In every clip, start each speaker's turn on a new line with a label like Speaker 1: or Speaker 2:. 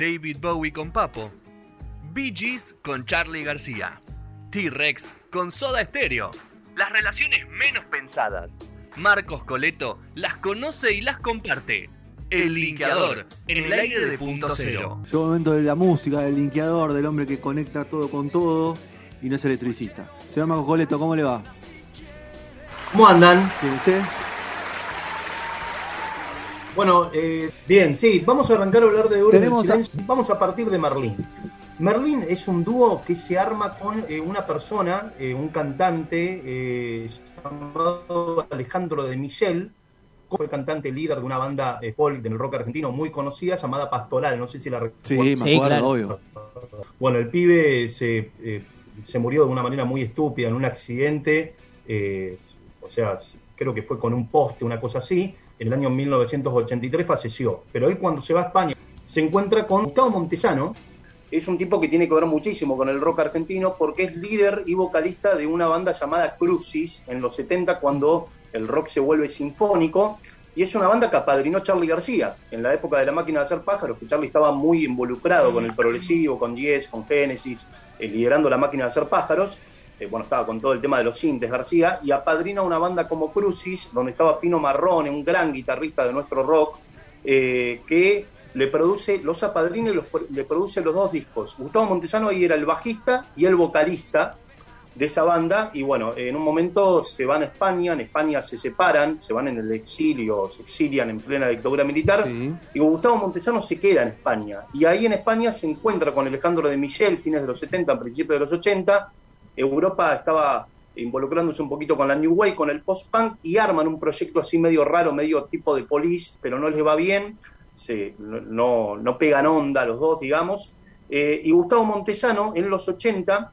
Speaker 1: David Bowie con Papo, Bee Gees con Charlie García, T-Rex con Soda Stereo, las relaciones menos pensadas. Marcos Coleto las conoce y las comparte. El linkeador, en el aire de punto cero.
Speaker 2: Llegó el momento de la música, del linkeador, del hombre que conecta todo con todo y no es electricista. Señor Marcos Coleto, ¿cómo le va?
Speaker 3: ¿Cómo andan?
Speaker 2: ¿Bien usted?
Speaker 3: Bueno, eh, bien, sí, vamos a arrancar a hablar de Héroes del
Speaker 2: a-.
Speaker 3: Vamos a partir de Merlín. Merlín es un dúo que se arma con eh, una persona, eh, un cantante eh, llamado Alejandro de Michel. Fue cantante líder de una banda eh, folk del rock argentino muy conocida llamada Pastoral. No sé si la
Speaker 2: Sí, me
Speaker 4: Sí,
Speaker 2: acuerdo,
Speaker 4: claro.
Speaker 2: obvio.
Speaker 3: Bueno, el pibe se, eh, se murió de una manera muy estúpida en un accidente, eh, o sea, creo que fue con un poste, una cosa así, en el año 1983 falleció. Pero él cuando se va a España se encuentra con Gustavo Montesano, es un tipo que tiene que ver muchísimo con el rock argentino porque es líder y vocalista de una banda llamada Crucis en los 70 cuando el rock se vuelve sinfónico y es una banda que apadrinó Charlie García en la época de la máquina de hacer pájaros, que Charlie estaba muy involucrado con el progresivo, con Yes, con Genesis, eh, liderando la máquina de hacer pájaros. Eh, bueno, estaba con todo el tema de los sintes García y apadrina una banda como Crucis, donde estaba Pino Marrone, un gran guitarrista de nuestro rock, eh, que le produce, los apadrina y los- le produce los dos discos. Gustavo Montesano ahí era el bajista y el vocalista de esa banda y bueno, en un momento se van a España, en España se separan, se van en el exilio, se exilian en plena dictadura militar
Speaker 2: Sí.
Speaker 3: y Gustavo Montesano se queda en España y ahí en España se encuentra con Alejandro de Michel, fines de los 70, principios de los 80, Europa estaba involucrándose un poquito con la New Wave, con el post-punk y arman un proyecto así medio raro, medio tipo de police, pero no les va bien, no, no pegan onda los dos, digamos. Eh, y Gustavo Montesano, en los 80,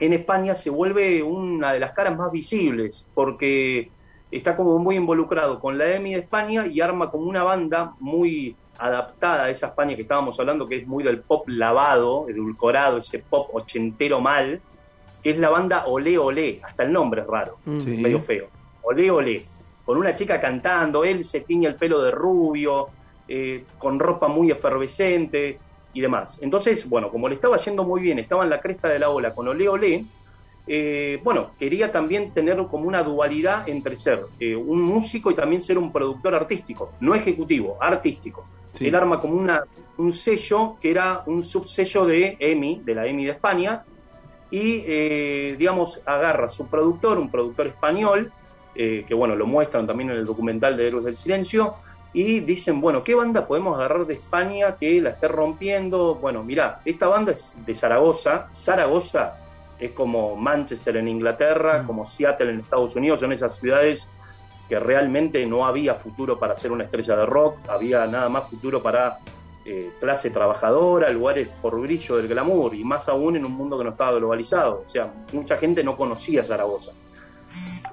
Speaker 3: en España se vuelve una de las caras más visibles, porque está como muy involucrado con la EMI de España y arma como una banda muy adaptada a esa España que estábamos hablando, que es muy del pop lavado, edulcorado, ese pop ochentero mal, que es la banda Olé Olé, hasta el nombre es raro
Speaker 2: Sí.
Speaker 3: medio feo. Olé, olé. Con una chica cantando, él se tiñe el pelo de rubio, eh, con ropa muy efervescente y demás. Entonces, bueno, como le estaba yendo muy bien, estaba en la cresta de la ola con Olé, olé, eh, bueno, quería también tener como una dualidad entre ser eh, un músico y también ser un productor artístico, no ejecutivo, artístico.
Speaker 2: Sí.
Speaker 3: Él arma como una, un sello que era un subsello de EMI, de la EMI de España, y eh, digamos agarra su productor, un productor español, eh, que bueno, lo muestran también en el documental de Héroes del Silencio, y dicen, bueno, ¿qué banda podemos agarrar de España que la esté rompiendo? Bueno, mirá, esta banda es de Zaragoza, Zaragoza es como Manchester en Inglaterra, como Seattle en Estados Unidos, son esas ciudades que realmente no había futuro para ser una estrella de rock, había nada más futuro para eh, clase trabajadora, lugares por brillo del glamour, y más aún en un mundo que no estaba globalizado. O sea, mucha gente no conocía Zaragoza.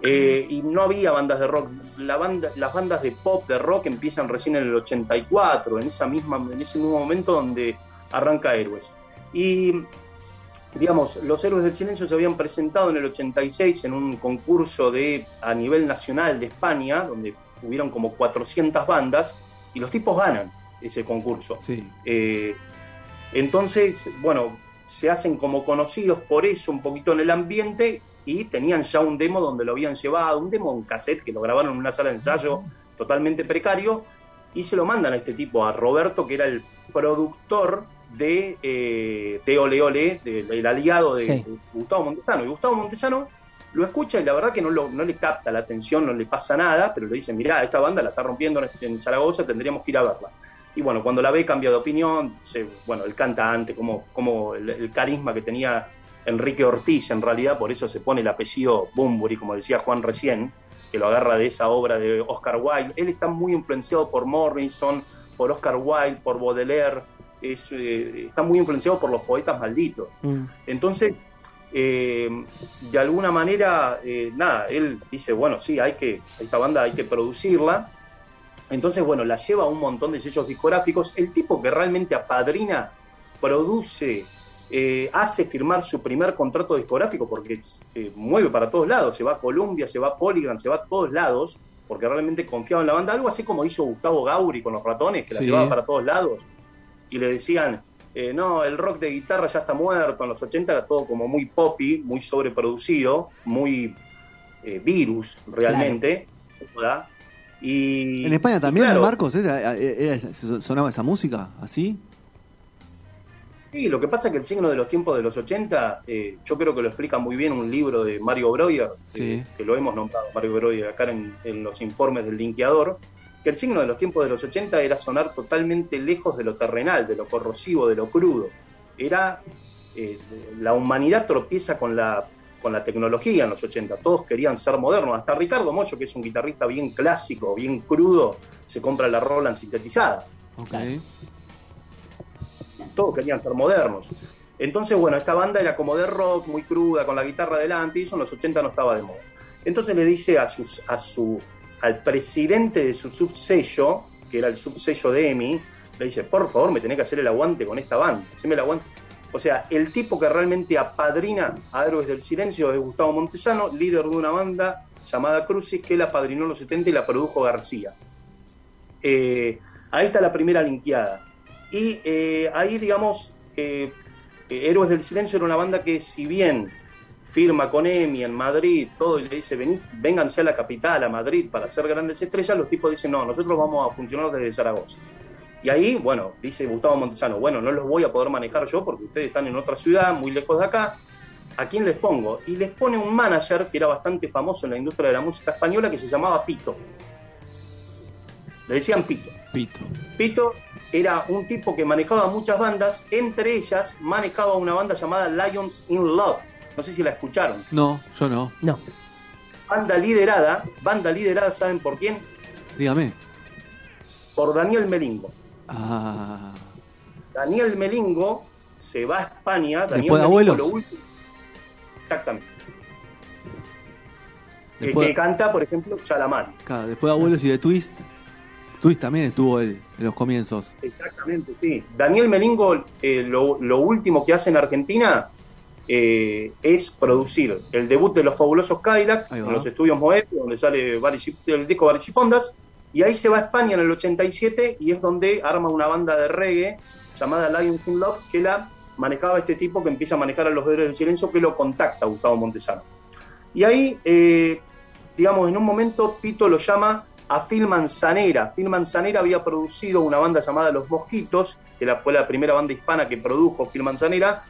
Speaker 3: Eh, y no había bandas de rock. La banda, las bandas de pop, de rock, empiezan recién en el 84, en, esa misma, en ese mismo momento donde arranca Héroes. Y, digamos, los Héroes del Silencio se habían presentado en el 86 en un concurso de, a nivel nacional de España, donde hubieron como 400 bandas, y los tipos ganan ese concurso.
Speaker 2: Sí.
Speaker 3: Eh, entonces, bueno, se hacen como conocidos por eso un poquito en el ambiente y tenían ya un demo donde lo habían llevado, un demo en cassette que lo grabaron en una sala de ensayo totalmente precario y se lo mandan a este tipo, a Roberto, que era el productor de, eh, de Ole Ole, de- el aliado de,
Speaker 4: Sí.
Speaker 3: de Gustavo Montesano. Y Gustavo Montesano lo escucha y la verdad que no, lo- no le capta la atención, no le pasa nada, pero le dice, mirá, esta banda la está rompiendo en, en Zaragoza, tendríamos que ir a verla. Y bueno, cuando la ve cambia de opinión, se- bueno, el cantante, como, como el, el carisma que tenía Enrique Ortiz, en realidad, por eso se pone el apellido Bumburi, como decía Juan recién, que lo agarra de esa obra de Oscar Wilde. Él está muy influenciado por Morrison, por Oscar Wilde, por Baudelaire, es, eh, está muy influenciado por los poetas malditos.
Speaker 4: Mm.
Speaker 3: Entonces, eh, de alguna manera, eh, nada, él dice, bueno, sí, hay que, esta banda hay que producirla. Entonces, bueno, la lleva a un montón de sellos discográficos. El tipo que realmente apadrina, produce, eh, hace firmar su primer contrato discográfico porque se mueve para todos lados, se va a Columbia, se va a Polygram, se va a todos lados, porque realmente confiaba en la banda, algo así como hizo Gustavo Gauri con los ratones, que la llevaba para todos lados. y le decían, eh, no, el rock de guitarra ya está muerto, en los 80 era todo como muy poppy, muy sobreproducido, muy eh, virus realmente. ¿verdad? Y,
Speaker 2: ¿En España también,
Speaker 3: claro,
Speaker 2: Marcos? ¿Era- era- era- ¿Sonaba esa música así?
Speaker 3: Sí, lo que pasa es que el signo de los tiempos de los 80, eh, yo creo que lo explica muy bien un libro de Mario Breuer,
Speaker 2: Sí.
Speaker 3: eh, que lo hemos nombrado, Mario Breuer, acá en, en los informes del linkeador, que el signo de los tiempos de los 80 era sonar totalmente lejos de lo terrenal, de lo corrosivo, de lo crudo. Era, eh, la humanidad tropieza con la, con la tecnología en los 80, todos querían ser modernos, hasta Ricardo Mollo, que es un guitarrista bien clásico, bien crudo, se compra la Roland sintetizada
Speaker 2: Ok.
Speaker 3: todos querían ser modernos. Entonces, bueno, esta banda era como de rock, muy cruda, con la guitarra adelante, y eso en los 80 no estaba de moda. Entonces le dice a, sus, a su, al presidente de su subsello, que era el subsello de EMI, le dice, por favor, me tenés que hacer el aguante con esta banda, haceme el aguante. O sea, el tipo que realmente apadrina a Héroes del Silencio es Gustavo Montesano, líder de una banda llamada Crucis, que la apadrinó en los 70 y la produjo García. Eh, ahí está la primera linkeada. Y eh, ahí, digamos, eh, Héroes del Silencio era una banda que, si bien firma con EMI en Madrid, todo, y le dice, Vení, vénganse a la capital, a Madrid, para ser grandes estrellas, los tipos dicen, no, nosotros vamos a funcionar desde Zaragoza. Y ahí, bueno, dice Gustavo Montesano, bueno, no los voy a poder manejar yo porque ustedes están en otra ciudad, muy lejos de acá. ¿A quién les pongo? Y les pone un manager que era bastante famoso en la industria de la música española que se llamaba Pito. Le decían Pito.
Speaker 2: Pito.
Speaker 3: Pito era un tipo que manejaba muchas bandas, entre ellas manejaba una banda llamada Lions in Love. No sé si la escucharon.
Speaker 2: No, yo no.
Speaker 4: No.
Speaker 3: Banda liderada, banda liderada, ¿saben por quién?
Speaker 2: Dígame.
Speaker 3: Por Daniel Melingo.
Speaker 2: Ah,
Speaker 3: Daniel Melingo se va a España. Daniel
Speaker 2: ¿Después de Abuelos?
Speaker 3: lo último- Exactamente.
Speaker 2: Después,
Speaker 3: que canta, por ejemplo, Chalamán.
Speaker 2: claro, después de Abuelos y de Twist. Twist también estuvo él en los comienzos.
Speaker 3: Exactamente, sí. Daniel Melingo, eh, lo, lo último que hace en Argentina eh, es producir el debut de los fabulosos
Speaker 2: va.
Speaker 3: en los estudios Moebius, donde sale el disco Barichifondas, y ahí se va a España en el 87 y es donde arma una banda de reggae llamada Lions in Love, que la manejaba este tipo que empieza a manejar a los héroes del silencio, que lo contacta Gustavo Montesano. Y ahí, eh, digamos, en un momento Pito lo llama a Phil Manzanera. Phil Manzanera había producido una banda llamada Los Mosquitos, que fue la primera banda hispana que produjo Phil Manzanera.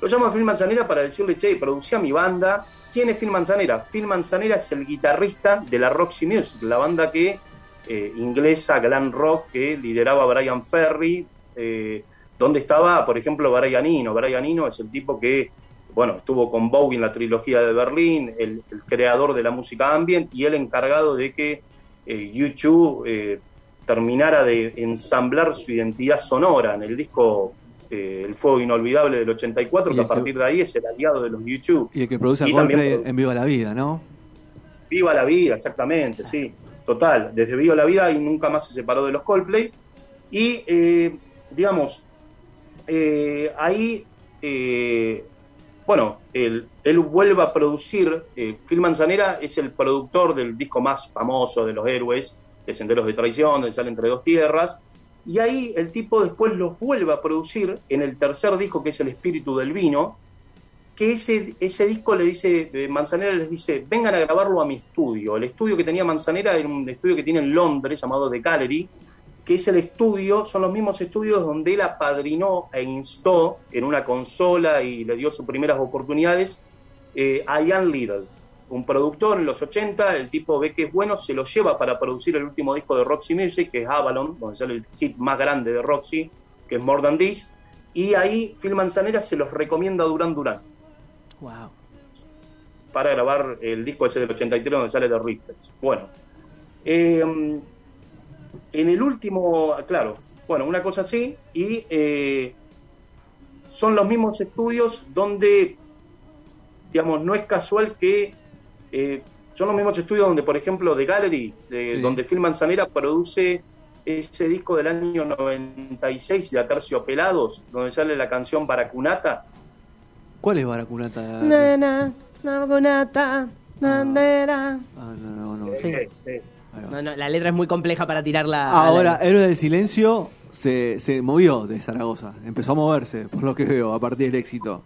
Speaker 3: Lo llama a Phil Manzanera para decirle, che, producí a mi banda. ¿Quién es Phil Manzanera? Phil Manzanera es el guitarrista de la Roxy Music, la banda que eh, inglesa, glam rock, que lideraba Brian Ferry, eh, donde estaba, por ejemplo, Brian Eno. Brian Eno es el tipo que, bueno, estuvo con Bowie en la trilogía de Berlín, el, el creador de la música ambient y el encargado de que eh, YouTube eh, terminara de ensamblar su identidad sonora en el disco eh, El Fuego Inolvidable del 84,
Speaker 2: Y
Speaker 3: que a
Speaker 2: que-
Speaker 3: partir de ahí es el aliado de los YouTube.
Speaker 2: Y el que produce Coldplay en Viva la Vida, ¿no?
Speaker 3: Viva la vida, exactamente, sí. Total, desde Viva la vida y nunca más se separó de los Coldplay. Y, eh, digamos, eh, ahí, eh, bueno, él, él vuelve a producir, eh, Phil Manzanera es el productor del disco más famoso de los héroes, de Senderos de Traición, de Sale Entre Dos Tierras, y ahí el tipo después los vuelve a producir en el tercer disco que es El Espíritu del Vino, que ese, ese disco le dice, Manzanera les dice, vengan a grabarlo a mi estudio. El estudio que tenía Manzanera era un estudio que tiene en Londres llamado The Gallery, que es el estudio, son los mismos estudios donde él apadrinó e instó en una consola y le dio sus primeras oportunidades eh, a Ian Little, un productor en los 80, el tipo ve que es bueno, se lo lleva para producir el último disco de Roxy Music, que es Avalon, donde sale el hit más grande de Roxy, que es More Than This, y ahí Phil Manzanera se los recomienda a Duran Duran
Speaker 4: Wow.
Speaker 3: para grabar el disco ese del 83 donde sale The Rifters. Bueno, eh, en el último, claro, bueno, una cosa así, y eh, son los mismos estudios donde, digamos, no es casual que eh, son los mismos estudios donde, por ejemplo, The Gallery, de-
Speaker 2: Sí.
Speaker 3: donde Phil Manzanera produce ese disco del año 96 de Aterciopelados, donde sale la canción Baracunata.
Speaker 2: ¿Cuál es Baracunata?
Speaker 4: Nana, nagonata, nandera.
Speaker 2: Ah, no, no, no.
Speaker 4: Sí. No, no, la letra es muy compleja para tirarla.
Speaker 2: Ahora. Héroe del Silencio, se, se movió de Zaragoza, empezó a moverse, por lo que veo, a partir del éxito.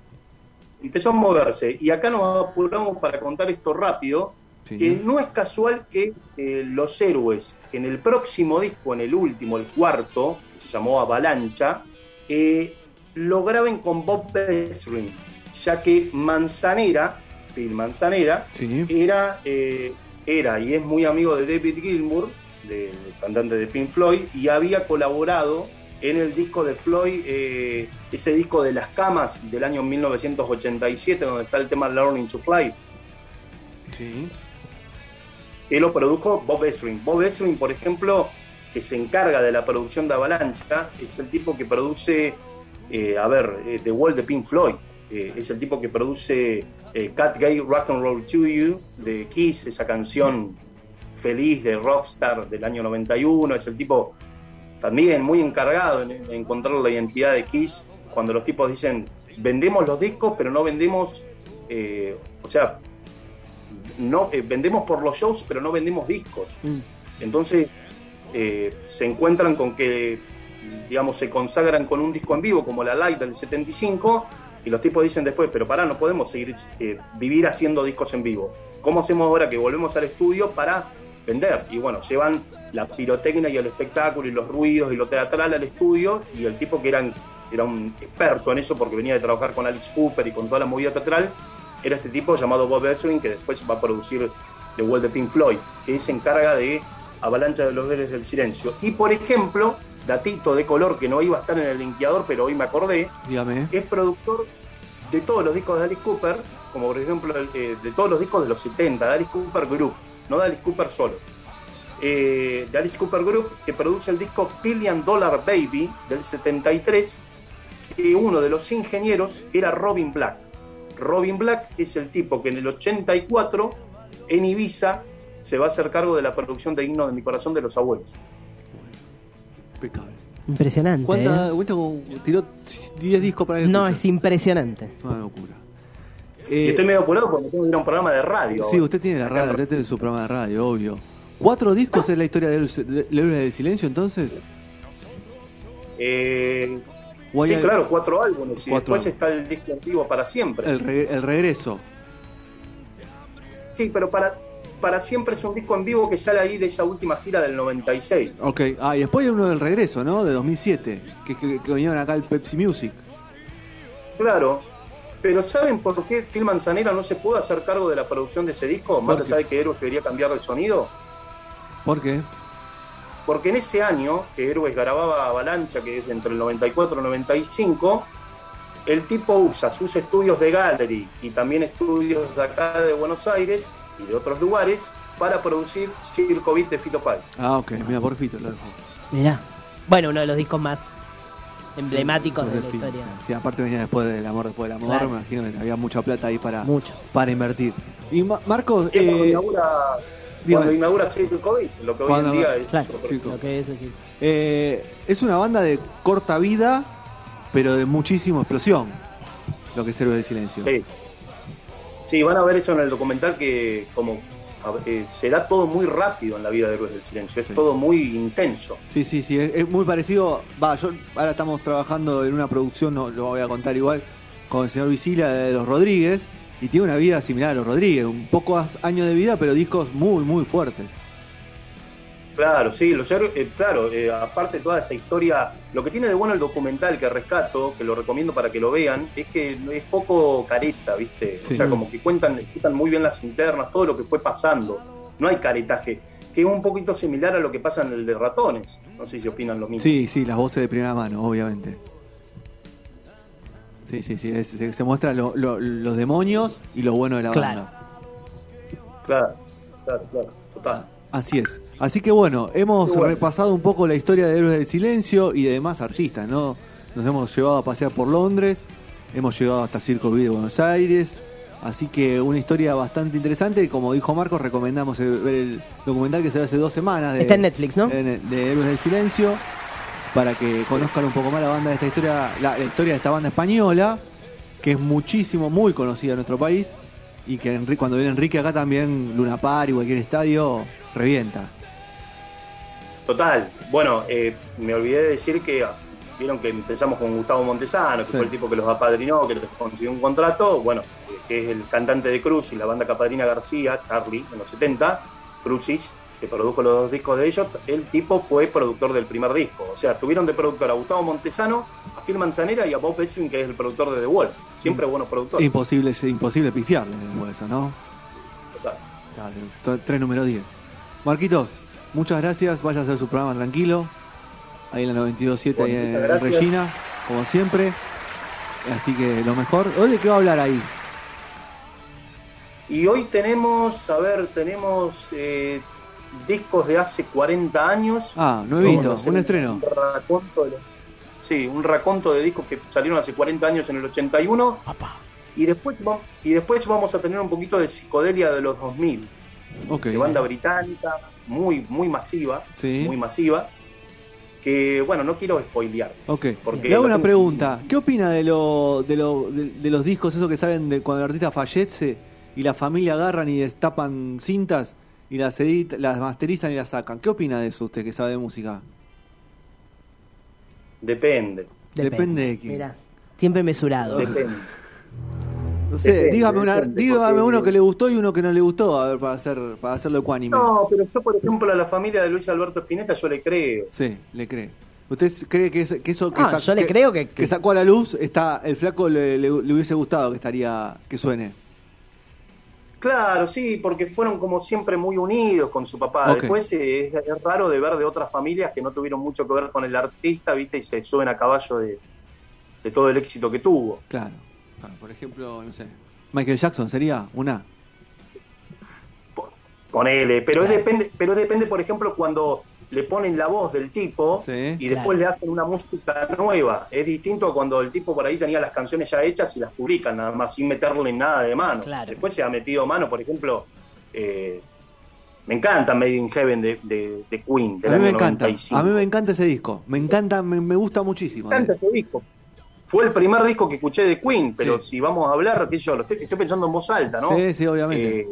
Speaker 3: Empezó a moverse. Y acá nos apuramos para contar esto rápido,
Speaker 2: Sí.
Speaker 3: que no es casual que eh, los héroes, en el próximo disco, en el último, el cuarto, que se llamó Avalancha, eh, lo graben con Bob Ezrin, ya que Manzanera, Phil Manzanera,
Speaker 2: Sí.
Speaker 3: era, eh, era y es muy amigo de David Gilmour, de- del cantante de Pink Floyd, y había colaborado en el disco de Floyd, eh, ese disco de las camas del año 1987, donde está el tema Learning to Fly.
Speaker 2: Sí.
Speaker 3: Él lo produjo Bob Ezrin. Bob Ezrin, por ejemplo, que se encarga de la producción de Avalancha, es el tipo que produce, eh, a ver, The Wall de Pink Floyd. Eh, es el tipo que produce eh, Cat Gay Rock and Roll to You de Kiss, esa canción feliz de Rockstar del año 91. Es el tipo también muy encargado en, en encontrar la identidad de Kiss cuando los tipos dicen vendemos los discos, pero no vendemos, eh, o sea, no eh, vendemos por los shows, pero no vendemos discos.
Speaker 4: Mm.
Speaker 3: Entonces se encuentran con que, digamos, se consagran con un disco en vivo como la Light del 75 y los tipos dicen después, pero pará, no podemos seguir eh, vivir haciendo discos en vivo. ¿Cómo hacemos ahora que volvemos al estudio para vender? Y bueno, llevan la pirotecnia y el espectáculo y los ruidos y lo teatral al estudio y el tipo que eran, era un experto en eso porque venía de trabajar con Alex Cooper y con toda la movida teatral, era este tipo llamado Bob Ezrin que después va a producir The World de Pink Floyd, que se encarga de Avalancha de los Héroes del Silencio. Y por ejemplo, datito de color que no iba a estar en el linkeador, pero hoy me acordé,
Speaker 2: Dígame.
Speaker 3: es productor de todos los discos de Alice Cooper, como por ejemplo eh, de todos los discos de los 70, de Alice Cooper Group, no de Alice Cooper solo. Eh, de Alice Cooper Group, que produce el disco Billion Dollar Baby del 73, que uno de los ingenieros era Robin Black. Robin Black es el tipo que en el 84 en Ibiza se va a hacer cargo de la producción de Himno de mi corazón de los abuelos.
Speaker 2: Impecable.
Speaker 4: Impresionante.
Speaker 2: ¿Cuánta,
Speaker 4: ¿eh?
Speaker 2: tiró 10 discos para que
Speaker 4: No, es impresionante.
Speaker 2: Es una locura.
Speaker 3: Y
Speaker 2: Eh,
Speaker 3: estoy medio apurado porque tengo que ir a un programa de radio.
Speaker 2: sí, usted tiene la radio, usted tiene su programa de radio, obvio. ¿Cuatro discos es la historia del de, Héroes del Silencio entonces?
Speaker 3: Eh,
Speaker 2: ¿O hay
Speaker 3: sí, claro, cuatro álbumes. Y
Speaker 2: Cuatro
Speaker 3: después está el disco antiguo para siempre.
Speaker 2: El, re- el regreso.
Speaker 3: Sí, pero para, para siempre es un disco en vivo que sale ahí de esa última gira del 96.
Speaker 2: Ok, ah, y después hay uno del regreso, ¿no? De 2007, que, que, que vinieron acá al Pepsi Music.
Speaker 3: Claro. Pero ¿saben por qué Phil Manzanera no se pudo hacer cargo de la producción de ese disco? Más allá de que Héroes quería cambiar el sonido.
Speaker 2: ¿Por qué?
Speaker 3: Porque en ese año que Héroes grababa Avalancha, que es entre el 94 y el 95, el tipo usa sus estudios de Gallery y también estudios de acá de Buenos Aires y de otros lugares para producir Circo Beat de Fito Páez.
Speaker 2: Ah, ok, mira, por Fito lo dejó.
Speaker 4: Mirá. Bueno, uno de los discos más emblemáticos
Speaker 2: Sí,
Speaker 4: de la
Speaker 2: Fito,
Speaker 4: historia.
Speaker 2: sí. Sí, aparte venía después del amor, después del amor,
Speaker 4: Claro.
Speaker 2: me imagino que había mucha plata ahí para,
Speaker 4: Mucho.
Speaker 2: para invertir. Y Ma- Marcos,
Speaker 3: cuando
Speaker 2: eh,
Speaker 3: inaugura, cuando inaugura Circo Beat, lo que hoy
Speaker 2: Cuando-
Speaker 3: en día es
Speaker 4: Claro. Lo que es decir.
Speaker 2: eh, es una banda de corta vida, pero de muchísima explosión, lo que Héroes del Silencio.
Speaker 3: Sí. Sí, van a ver hecho en el documental que como eh, se da todo muy rápido en la vida de Héroes del Silencio, es
Speaker 2: Sí.
Speaker 3: todo muy intenso.
Speaker 2: Sí, sí, sí, es, es muy parecido. Va, yo ahora estamos trabajando en una producción, no lo voy a contar igual, con el señor Visila de los Rodríguez, y tiene una vida similar a los Rodríguez, un pocos años de vida, pero discos muy, muy fuertes.
Speaker 3: Claro, sí, los héroes- eh, claro, eh, aparte de toda esa historia, lo que tiene de bueno el documental que rescato, que lo recomiendo para que lo vean, es que es poco careta, ¿viste?
Speaker 2: Sí.
Speaker 3: O sea, como que cuentan, cuentan muy bien las internas, todo lo que fue pasando. No hay caretaje, que es un poquito similar a lo que pasa en el de ratones. No sé si opinan lo mismo.
Speaker 2: Sí, sí, las voces de primera mano, obviamente. Sí, sí, sí, es- se, se muestran lo- lo- los demonios y lo bueno de la
Speaker 4: Claro.
Speaker 2: banda.
Speaker 3: Claro, claro, claro, total.
Speaker 2: Así es. Así que bueno, hemos
Speaker 3: bueno.
Speaker 2: repasado un poco la historia de Héroes del Silencio y de demás artistas, ¿no? Nos hemos llevado a pasear por Londres, hemos llegado hasta Circo Beat de Buenos Aires, así que una historia bastante interesante. Como dijo Marcos, recomendamos ver el documental que se ve hace dos semanas de,
Speaker 4: Está en Netflix, ¿no?
Speaker 2: de, de Héroes del Silencio, para que conozcan un poco más la banda de esta historia, la, la historia de esta banda española, que es muchísimo, muy conocida en nuestro país, y que cuando viene Enrique acá también Luna Par y cualquier estadio revienta.
Speaker 3: Total. Bueno, eh, me olvidé de decir que ah, vieron que empezamos con Gustavo Montesano, que
Speaker 2: Sí.
Speaker 3: fue el tipo que los apadrinó, que les consiguió un contrato. Bueno, que es el cantante de Cruz y la banda Capadrina García, Charlie, en los 70, Cruzis, que produjo los dos discos de ellos. El tipo fue productor del primer disco. O sea, tuvieron de productor a Gustavo Montesano, a Phil Manzanera y a Bob Essing, que es el productor de The Wall. Siempre buenos productores.
Speaker 2: Imposible, imposible pifiarle eso, ¿no?
Speaker 3: Total.
Speaker 2: Tres número 10. Marquitos, muchas gracias. Vaya a hacer su programa tranquilo. Ahí en la 92.7
Speaker 3: Bueno,
Speaker 2: ahí en
Speaker 3: gracias.
Speaker 2: Regina, como siempre. Así que lo mejor. ¿Hoy de qué va a hablar ahí?
Speaker 3: Y hoy tenemos, a ver, tenemos eh, discos de hace 40 años.
Speaker 2: Ah,
Speaker 3: hacer
Speaker 2: Un estreno.
Speaker 3: Un raconto de sí, un raconto de discos que salieron hace 40 años en el 81. Y después, y después vamos a tener un poquito de psicodelia de los 2000,
Speaker 2: Ok.
Speaker 3: de banda británica, muy, muy masiva,
Speaker 2: Sí.
Speaker 3: muy masiva, que, bueno, no quiero spoilear.
Speaker 2: Ok.
Speaker 3: Porque
Speaker 2: Le hago una
Speaker 3: tengo-
Speaker 2: pregunta. ¿Qué opina de, lo, de, lo, de, de los discos esos que salen de cuando el artista fallece y la familia agarran y destapan cintas y las edit, las masterizan y las sacan? ¿Qué opina de eso usted que sabe de música?
Speaker 3: Depende,
Speaker 2: Depende de quién.
Speaker 4: Mirá, siempre mesurado.
Speaker 3: depende.
Speaker 2: No sé,
Speaker 3: Depende,
Speaker 2: dígame, una, dígame uno que le gustó y uno que no le gustó, a ver, para, hacer, para hacerlo ecuánime.
Speaker 3: No, pero yo, por ejemplo, a la familia de Luis Alberto Spinetta yo le creo.
Speaker 2: Sí, le cree. ¿Usted cree que, es- que eso que,
Speaker 4: Ah, yo le creo que- que-
Speaker 2: sacó a la luz, está el flaco le, le- le hubiese gustado que estaría que suene?
Speaker 3: Claro, sí, porque fueron como siempre muy unidos con su papá. Después eh, es, es raro de ver de otras familias que no tuvieron mucho que ver con el artista, ¿viste? Y se suben a caballo de, de todo el éxito que tuvo.
Speaker 2: Claro. Claro, Por ejemplo, no sé. Michael Jackson sería una.
Speaker 3: Ponele, pero es depende, pero es depende, por ejemplo, cuando le ponen la voz del tipo
Speaker 2: Sí,
Speaker 3: y
Speaker 4: claro.
Speaker 3: después le hacen una música nueva. Es distinto a cuando el tipo por ahí tenía las canciones ya hechas y las publican nada más, sin meterle nada de mano.
Speaker 4: Claro.
Speaker 3: Después se ha metido mano, por ejemplo, eh, me encanta Made in Heaven de, de- de Queen. Del
Speaker 2: A mí me
Speaker 3: año
Speaker 2: encanta.
Speaker 3: 95.
Speaker 2: A mí me encanta ese disco. Me encanta, me, me gusta muchísimo.
Speaker 3: Me encanta ese disco. Fue el primer disco que escuché de Queen, pero
Speaker 2: Sí.
Speaker 3: si vamos a hablar, qué sé yo, lo estoy, estoy pensando en voz alta, ¿no?
Speaker 2: Sí, sí, obviamente.
Speaker 3: Eh,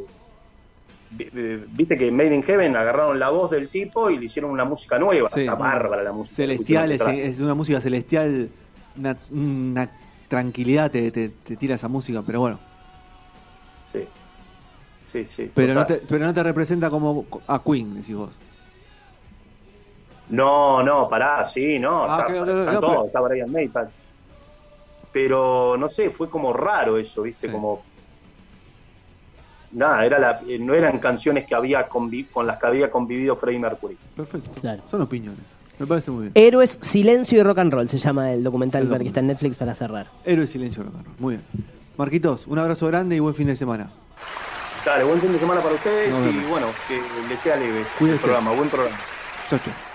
Speaker 3: vi- Viste que Made in Heaven agarraron la voz del tipo y le hicieron una música nueva.
Speaker 2: Sí.
Speaker 3: Está bárbara la música.
Speaker 2: celestial, es, una música celestial. Una, una tranquilidad te, te- te tira esa música, pero bueno.
Speaker 3: Sí, sí, sí.
Speaker 2: Pero no, te, pero no te representa como a Queen, decís vos.
Speaker 3: no, no, pará, sí, no.
Speaker 2: Ah,
Speaker 3: está,
Speaker 2: ok, ok,
Speaker 3: están
Speaker 2: no,
Speaker 3: todos,
Speaker 2: pero-
Speaker 3: está Brian May. Pero no sé, fue como raro eso, ¿viste?
Speaker 2: Sí.
Speaker 3: Como. Nada, era la, eh, no eran canciones que había convi- con las que había convivido Freddie Mercury.
Speaker 2: Perfecto.
Speaker 4: Claro.
Speaker 2: Son opiniones. Me parece muy bien.
Speaker 4: Héroes, Silencio y Rock and Roll se llama el documental
Speaker 2: El
Speaker 4: que está en Netflix para cerrar.
Speaker 2: Héroe silencio rock and roll. Muy bien. Marquitos, un abrazo grande y buen fin de semana.
Speaker 3: Dale, buen fin de semana para ustedes y bueno, que les sea leve
Speaker 2: Cuídense.
Speaker 3: el programa, buen programa.
Speaker 2: Chau, chau.